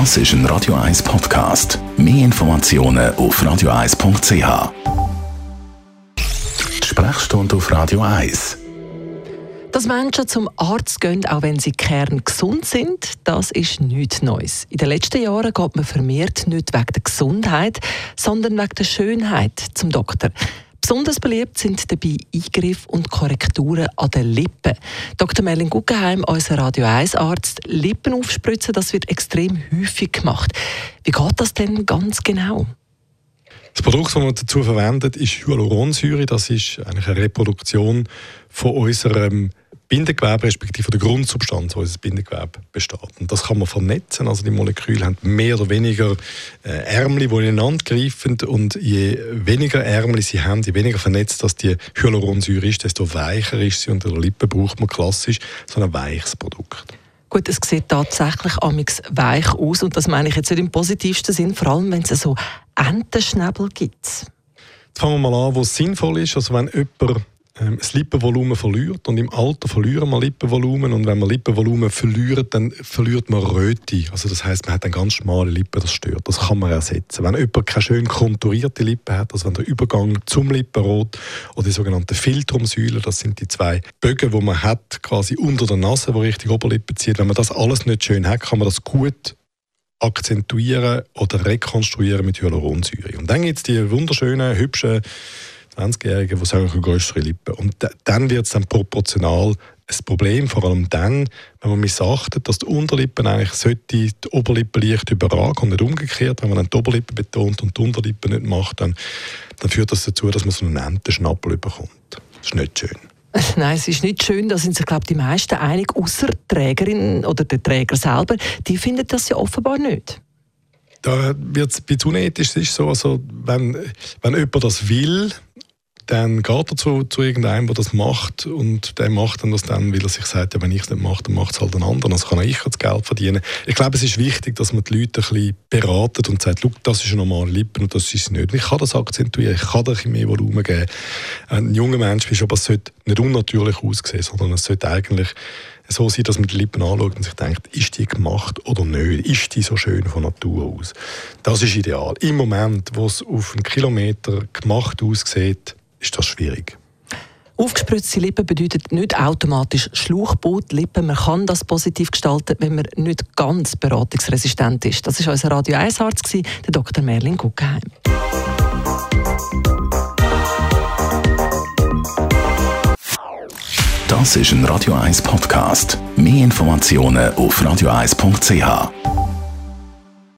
Das ist ein Radio 1 Podcast. Mehr Informationen auf radio1.ch. Die Sprechstunde auf Radio 1. Dass Menschen zum Arzt gehen, auch wenn sie kerngesund sind, das ist nichts Neues. In den letzten Jahren geht man vermehrt nicht wegen der Gesundheit, sondern wegen der Schönheit zum Doktor. Besonders beliebt sind dabei Eingriffe und Korrekturen an den Lippen. Dr. Merlin Guggenheim, unser Radio 1 Arzt, Lippen aufspritzen, das wird extrem häufig gemacht. Wie geht das denn ganz genau? Das Produkt, das man dazu verwendet, ist Hyaluronsäure. Das ist eigentlich eine Reproduktion von unserem Bindegewebe, respektive der Grundsubstanz, wo unser Bindegewebe besteht. Und das kann man vernetzen. Also die Moleküle haben mehr oder weniger äh, Ärmel, die ineinander greifen. Und je weniger Ärmel sie haben, je weniger vernetzt dass die Hyaluronsäure ist, desto weicher ist sie. Und in der Lippe braucht man klassisch so ein weiches Produkt. Gut, es sieht tatsächlich amix weich aus und das meine ich jetzt nicht im positivsten Sinn, vor allem wenn es so Entenschnäbel gibt. Jetzt fangen wir mal an, wo es sinnvoll ist. Also wenn jemand ähm, das Lippenvolumen verliert. Und im Alter verlieren wir Lippenvolumen. Und wenn man Lippenvolumen verliert, dann verliert man Röte. Also das heißt, man hat eine ganz schmale Lippe, das stört. Das kann man ersetzen. Wenn jemand keine schön konturierte Lippe hat, also wenn der Übergang zum Lippenrot oder die sogenannten Filtrumsäulen, das sind die zwei Bögen, wo man hat, quasi unter der Nase, wo richtig Oberlippe zieht. Wenn man das alles nicht schön hat, kann man das gut akzentuieren oder rekonstruieren mit Hyaluronsäure. Und dann gibt es die wunderschönen, hübschen 20-Jährigen, die sagen, größere Lippen. Und dann wird es dann proportional ein Problem, vor allem dann, wenn man missachtet, dass die Unterlippe eigentlich sollte die Oberlippe leicht überragen und nicht umgekehrt. Wenn man dann die Oberlippe betont und die Unterlippe nicht macht, dann, dann führt das dazu, dass man so einen Entenschnappel bekommt. Das ist nicht schön. Nein, es ist nicht schön, da sind sich, glaube ich, die meisten einig, außer die Trägerin oder der Träger selber, die finden das ja offenbar nicht. Da wird es ein bisschen unethisch. Es ist so, also, wenn, wenn jemand das will, dann geht er zu, zu irgendeinem, der das macht und der macht dann das dann, weil er sich sagt, ja, wenn ich es nicht mache, dann macht es halt ein anderer, also kann ich das Geld verdienen. Ich glaube, es ist wichtig, dass man die Leute ein bisschen beratet und sagt, das ist eine normale Lippe und das ist es nicht. Ich kann das akzentuieren, ich kann da ein bisschen mehr Volumen geben. Ein junger Mensch ist aber es sollte nicht unnatürlich aussehen, sondern es sollte eigentlich so sein, dass man die Lippen anschaut und sich denkt, ist die gemacht oder nicht? Ist die so schön von Natur aus? Das ist ideal. Im Moment, wo es auf einen Kilometer gemacht aussieht, ist das schwierig. Aufgespritzte Lippen bedeutet nicht automatisch Schlauchbootlippen. Man kann das positiv gestalten, wenn man nicht ganz beratungsresistent ist. Das war unser Radio 1 Arzt, der Dr. Merlin Guggenheim. Das ist ein Radio 1 Podcast. Mehr Informationen auf radio1.ch.